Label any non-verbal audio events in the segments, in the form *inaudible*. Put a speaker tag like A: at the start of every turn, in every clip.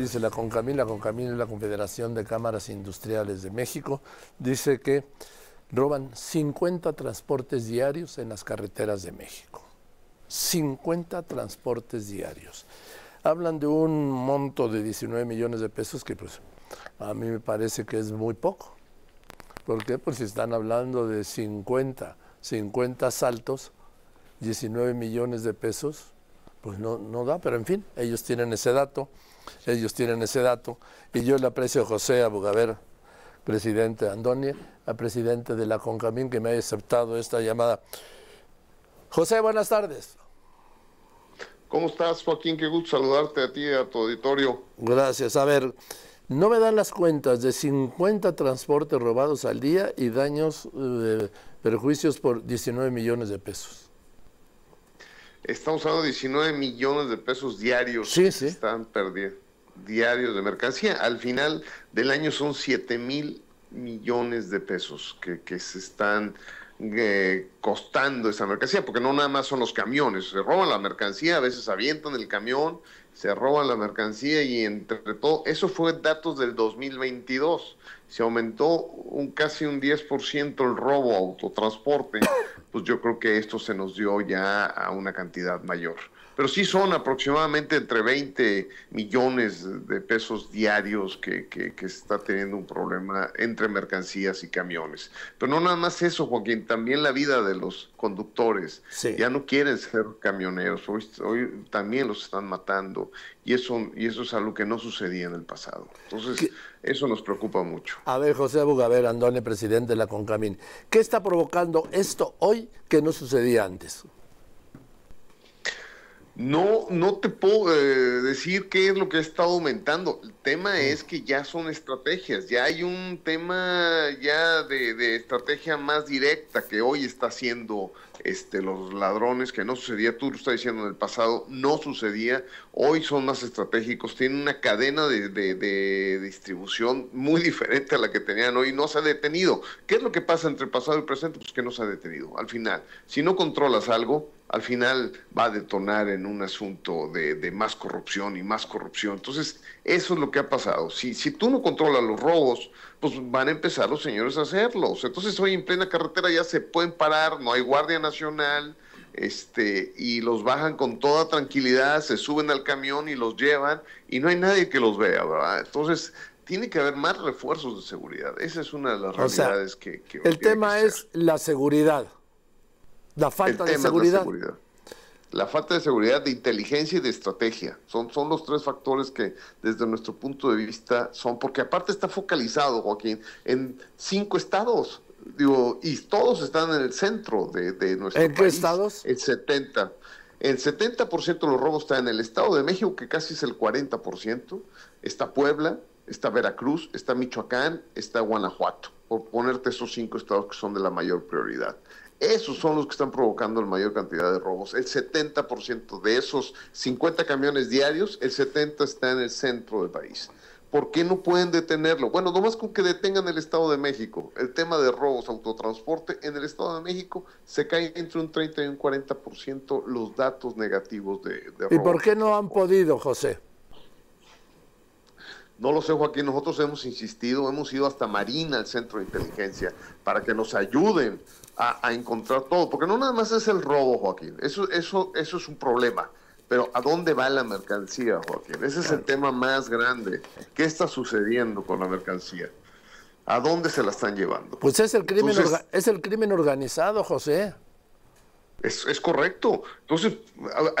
A: Dice la CONCAMIN, la CONCAMIN es la Confederación de Cámaras Industriales de México, dice que roban 50 transportes diarios en las carreteras de México. 50 transportes diarios. Hablan de un monto de 19 millones de pesos que pues a mí me parece que es muy poco. ¿Por qué? Pues si están hablando de 50, 50 saltos, 19 millones de pesos, pues no, no da, pero en fin, ellos tienen ese dato ellos tienen ese dato. Y yo le aprecio a José Abugaver, presidente de Andoni, a presidente de la CONCAMIN, que me haya aceptado esta llamada. José, buenas tardes.
B: ¿Cómo estás, Joaquín? Qué gusto saludarte a ti y a tu auditorio.
A: Gracias. A ver, no me dan las cuentas de 50 transportes robados al día y daños, eh, perjuicios por 19 millones de pesos.
B: Estamos hablando de 19 millones de pesos diarios
A: que
B: se están perdiendo, diarios de mercancía. Al final del año son 7 mil millones de pesos que, que se están eh, costando esa mercancía, porque no nada más son los camiones, se roban la mercancía, a veces avientan el camión, se roban la mercancía y entre todo, eso fue datos del 2022, se aumentó un casi un 10% el robo autotransporte, pues yo creo que esto se nos dio ya a una cantidad mayor pero sí son aproximadamente entre 20 millones de pesos diarios que, que, se está teniendo un problema entre mercancías y camiones. Pero no nada más eso, Joaquín, también la vida de los conductores. Ya no quieren ser camioneros, hoy, hoy, también los están matando y eso, y eso es algo que no sucedía en el pasado. Entonces, eso nos preocupa mucho.
A: A ver, José Bugaver, Andone, presidente de la CONCAMIN, ¿qué está provocando esto hoy que no sucedía antes?
B: No, no te puedo eh, decir qué es lo que ha estado aumentando. El tema es que ya son estrategias, ya hay un tema ya de, estrategia más directa que hoy está haciendo este, los ladrones, que no sucedía, tú lo estás diciendo en el pasado, no sucedía, hoy son más estratégicos, tienen una cadena de, de distribución muy *laughs* diferente a la que tenían hoy, no se ha detenido. ¿Qué es lo que pasa entre pasado y presente? Pues que no se ha detenido. Al final, si no controlas algo, al final va a detonar en un asunto de, más corrupción y más corrupción. Entonces, eso es lo que ha pasado. Si, si tú no controlas los robos, pues van a empezar los señores a hacerlos. Entonces, hoy en plena carretera ya se pueden parar, no hay Guardia Nacional, este, y los bajan con toda tranquilidad, se suben al camión y los llevan, y no hay nadie que los vea, ¿verdad? Entonces, tiene que haber más refuerzos de seguridad. Esa es una de las realidades que, que...
A: El tema es la seguridad. La falta de seguridad.
B: La falta de seguridad, de inteligencia y de estrategia. Son, son los tres factores que desde nuestro punto de vista son, porque aparte está focalizado, Joaquín, en cinco estados. Digo, y todos están en el centro de, de nuestro
A: país. ¿En qué estados?
B: El 70. El 70% de los robos está en el Estado de México, que casi es el 40%. Está Puebla, está Veracruz, está Michoacán, está Guanajuato, por ponerte esos cinco estados que son de la mayor prioridad. Esos son los que están provocando la mayor cantidad de robos. El 70% de esos 50 camiones diarios, el 70 está en el centro del país. ¿Por qué no pueden detenerlo? Bueno, nomás con que detengan el Estado de México. El tema de robos, autotransporte, en el Estado de México se cae entre un 30 y un 40% los datos negativos de, de
A: ¿Y por qué no han podido, José?
B: No lo sé, Joaquín, nosotros hemos insistido, hemos ido hasta Marina, el centro de inteligencia, para que nos ayuden a, encontrar todo, porque no nada más es el robo, Joaquín, eso, eso, eso es un problema, pero ¿a dónde va la mercancía, Joaquín? Ese es el tema más grande. ¿Qué está sucediendo con la mercancía? ¿A dónde se la están llevando?
A: Pues es el crimen, es el crimen organizado, José.
B: Es, es, correcto. Entonces,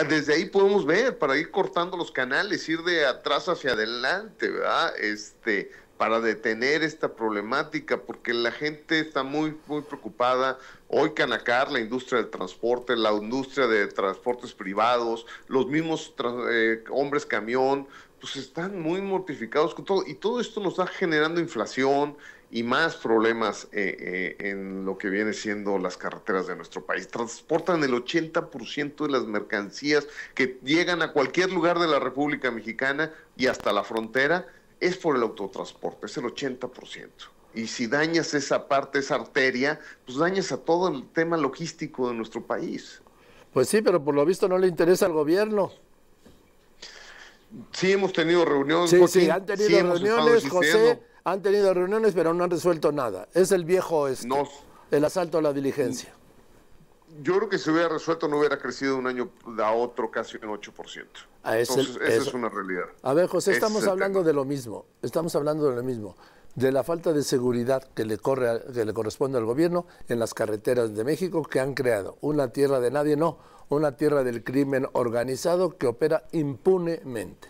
B: desde ahí podemos ver, para ir cortando los canales, ir de atrás hacia adelante, ¿verdad? Este, para detener esta problemática, porque la gente está muy, muy preocupada. Hoy Canacar, la industria del transporte, la industria de transportes privados, los mismos eh, hombres camión, pues están muy mortificados con todo. Y todo esto nos está generando inflación, y más problemas eh, eh, en lo que viene siendo las carreteras de nuestro país. Transportan el 80% de las mercancías que llegan a cualquier lugar de la República Mexicana y hasta la frontera, es por el autotransporte, es el 80%. Y si dañas esa parte, esa arteria, pues dañas a todo el tema logístico de nuestro país.
A: Pues sí, pero por lo visto no le interesa al gobierno.
B: Sí, hemos tenido reuniones.
A: Sí, sí, han tenido reuniones, José, han tenido reuniones, pero no han resuelto nada. Es el viejo este, el asalto a la diligencia.
B: Yo creo que si hubiera resuelto no hubiera crecido un año a otro casi un 8%. Ah, Entonces, esa es una realidad.
A: A ver, José, estamos hablando de lo mismo. Estamos hablando de lo mismo de la falta de seguridad que le, corre, que le corresponde al gobierno en las carreteras de México que han creado una tierra de nadie, no, una tierra del crimen organizado que opera impunemente.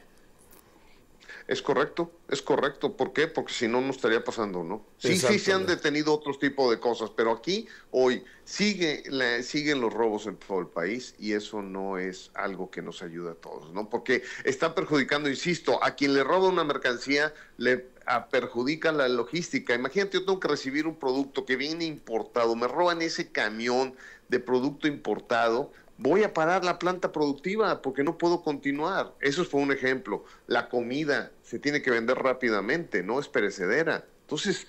B: Es correcto, es correcto. ¿Por qué? Porque si no, no estaría pasando, ¿no? Sí, sí se han detenido otros tipos de cosas, pero aquí, hoy, sigue, siguen los robos en todo el país y eso no es algo que nos ayuda a todos, ¿no? Porque está perjudicando, insisto, a quien le roba una mercancía, le perjudica la logística. Imagínate, yo tengo que recibir un producto que viene importado, me roban ese camión de producto importado, voy a parar la planta productiva porque no puedo continuar. Eso fue un ejemplo. La comida se tiene que vender rápidamente, no es perecedera. Entonces,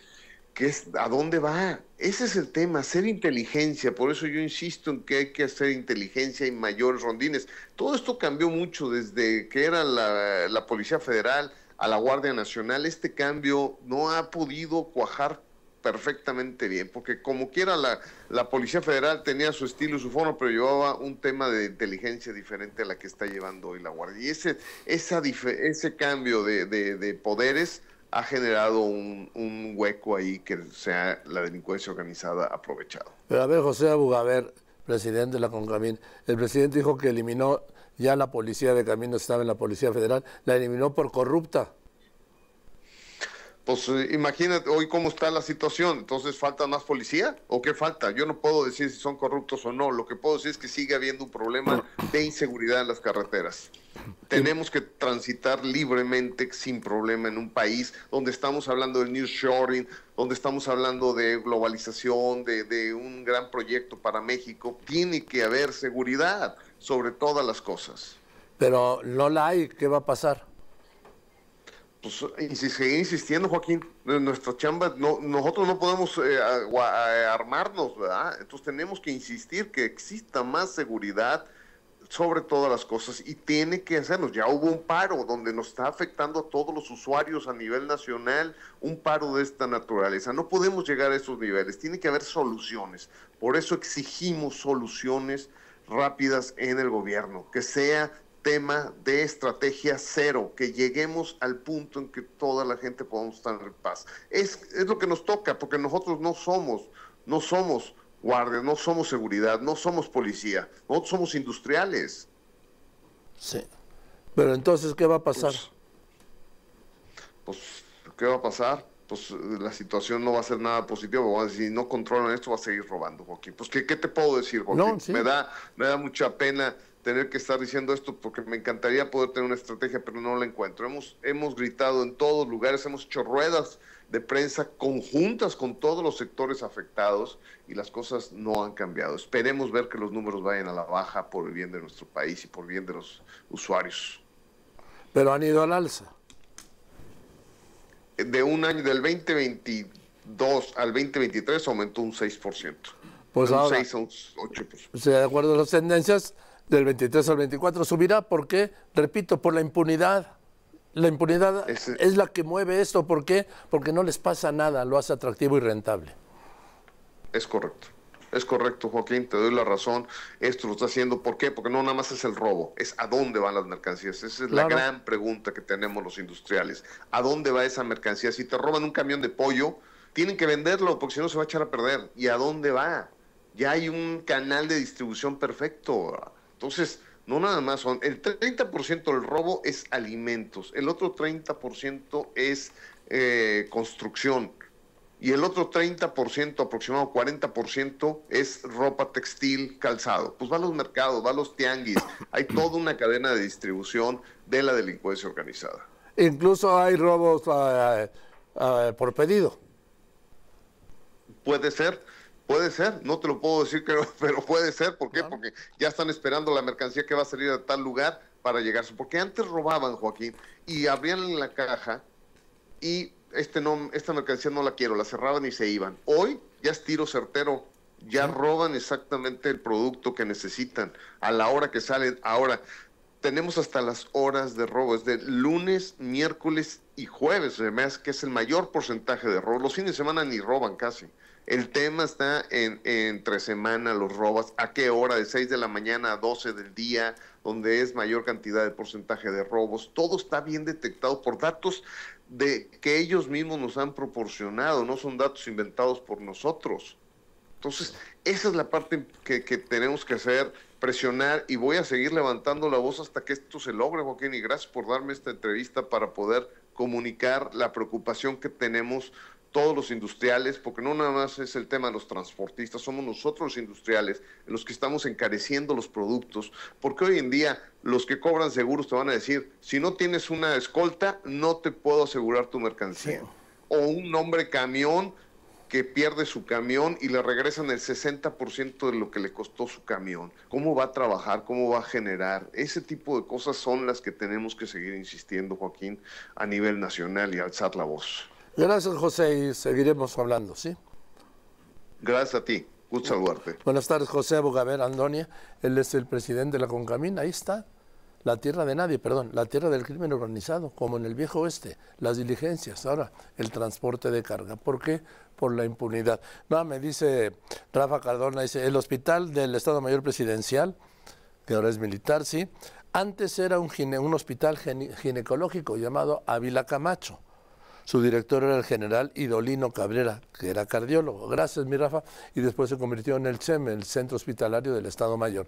B: ¿qué es, ¿a dónde va? Ese es el tema, hacer inteligencia. Por eso yo insisto en que hay que hacer inteligencia y mayores rondines. Todo esto cambió mucho desde que era la, la Policía Federal a la Guardia Nacional. Este cambio no ha podido cuajar perfectamente bien, porque como quiera la, la Policía Federal tenía su estilo y su forma, pero llevaba un tema de inteligencia diferente a la que está llevando hoy la Guardia. Y ese, ese cambio de, de, poderes ha generado un, hueco ahí que sea la delincuencia organizada aprovechado.
A: Pero a ver, José Abugaber, presidente de la CONCAMIN, el presidente dijo que eliminó ya la policía de caminos, estaba en la Policía Federal, la eliminó por corrupta
B: pues eh, imagínate hoy cómo está la situación. Entonces, ¿falta más policía? ¿O qué falta? Yo no puedo decir si son corruptos o no. Lo que puedo decir es que sigue habiendo un problema de inseguridad en las carreteras. Tenemos que transitar libremente, sin problema, en un país donde estamos hablando de nearshoring, donde estamos hablando de globalización, de, de un gran proyecto para México. Tiene que haber seguridad sobre todas las cosas.
A: Pero no la hay. ¿Qué va a pasar?
B: Pues seguir insistiendo, Joaquín, nuestra chamba, no, nosotros no podemos eh, eh, armarnos, ¿verdad? Entonces tenemos que insistir que exista más seguridad sobre todas las cosas y tiene que hacernos. Ya hubo un paro donde nos está afectando a todos los usuarios a nivel nacional, un paro de esta naturaleza. No podemos llegar a esos niveles, tiene que haber soluciones. Por eso exigimos soluciones rápidas en el gobierno, que sea tema de estrategia cero, que lleguemos al punto en que toda la gente podamos estar en paz. Es, es lo que nos toca, porque nosotros no somos, no somos guardias, no somos seguridad, no somos policía, nosotros somos industriales.
A: Sí. Pero entonces, ¿qué va a pasar?
B: Pues, pues ¿qué va a pasar? Pues la situación no va a ser nada positiva. Si no controlan esto, va a seguir robando, Joaquín. Pues, ¿qué, qué te puedo decir, Joaquín? me, da, me da mucha pena tener que estar diciendo esto porque me encantaría poder tener una estrategia, pero no la encuentro. Hemos, hemos gritado en todos lugares, hemos hecho ruedas de prensa conjuntas con todos los sectores afectados y las cosas no han cambiado. Esperemos ver que los números vayan a la baja por el bien de nuestro país y por el bien de los usuarios.
A: Pero han ido al alza.
B: De un año, del 2022 al 2023 aumentó un 6%.
A: Pues un ahora, 6 a un 8%. de acuerdo a las tendencias, del 23 al 24 subirá. ¿Por qué? Repito, por la impunidad. La impunidad es, la que mueve esto. ¿Por qué? Porque no les pasa nada, lo hace atractivo y rentable.
B: Es correcto. Es correcto, Joaquín, te doy la razón. Esto lo está haciendo, ¿por qué? Porque no nada más es el robo, es a dónde van las mercancías. Esa es la gran pregunta que tenemos los industriales. ¿A dónde va esa mercancía? Si te roban un camión de pollo, tienen que venderlo porque si no se va a echar a perder. ¿Y a dónde va? Ya hay un canal de distribución perfecto. Entonces, no nada más son, el 30% del robo es alimentos, el otro 30% es eh, construcción y el otro 30%, aproximado 40% es ropa textil, calzado. Pues va a los mercados, va a los tianguis, hay toda una cadena de distribución de la delincuencia organizada.
A: Incluso hay robos eh, eh, por pedido.
B: Puede ser Puede ser, no te lo puedo decir, *laughs* pero puede ser. ¿Por qué? Porque ya están esperando la mercancía que va a salir a tal lugar para llegarse. Porque antes robaban, Joaquín, y abrían la caja y este no, esta mercancía no la quiero, la cerraban y se iban. Hoy ya es tiro certero, ya roban exactamente el producto que necesitan a la hora que salen. Ahora, tenemos hasta las horas de robo, es de lunes, miércoles y jueves, además que es el mayor porcentaje de robo. Los fines de semana ni roban casi. El tema está en, entre semana, los robas, a qué hora, de 6 de la mañana a 12 del día, donde es mayor cantidad de porcentaje de robos. Todo está bien detectado por datos de que ellos mismos nos han proporcionado, no son datos inventados por nosotros. Entonces, esa es la parte que, que tenemos que hacer presionar y voy a seguir levantando la voz hasta que esto se logre, Joaquín, y gracias por darme esta entrevista para poder comunicar la preocupación que tenemos todos los industriales, porque no nada más es el tema de los transportistas, somos nosotros los industriales los que estamos encareciendo los productos, porque hoy en día los que cobran seguros te van a decir, si no tienes una escolta, no te puedo asegurar tu mercancía. O un hombre camión que pierde su camión y le regresan el 60% de lo que le costó su camión. ¿Cómo va a trabajar? ¿Cómo va a generar? Ese tipo de cosas son las que tenemos que seguir insistiendo, Joaquín, a nivel nacional y alzar la voz.
A: Gracias, José, y seguiremos hablando, ¿sí?
B: Gracias a ti. Gusto saludarte.
A: Buenas tardes, José Bogaver Andonia. Él es el presidente de la Concamín. Ahí está la tierra de nadie, perdón, la tierra del crimen organizado, como en el viejo oeste, las diligencias, ahora el transporte de carga. ¿Por qué? Por la impunidad. No, me dice Rafa Cardona, dice, el hospital del Estado Mayor Presidencial, que ahora es militar, sí, antes era un, un hospital ginecológico llamado Ávila Camacho su director era el general Idolino Cabrera, que era cardiólogo. Gracias, mi Rafa. Y después se convirtió en el CEM, el Centro Hospitalario del Estado Mayor.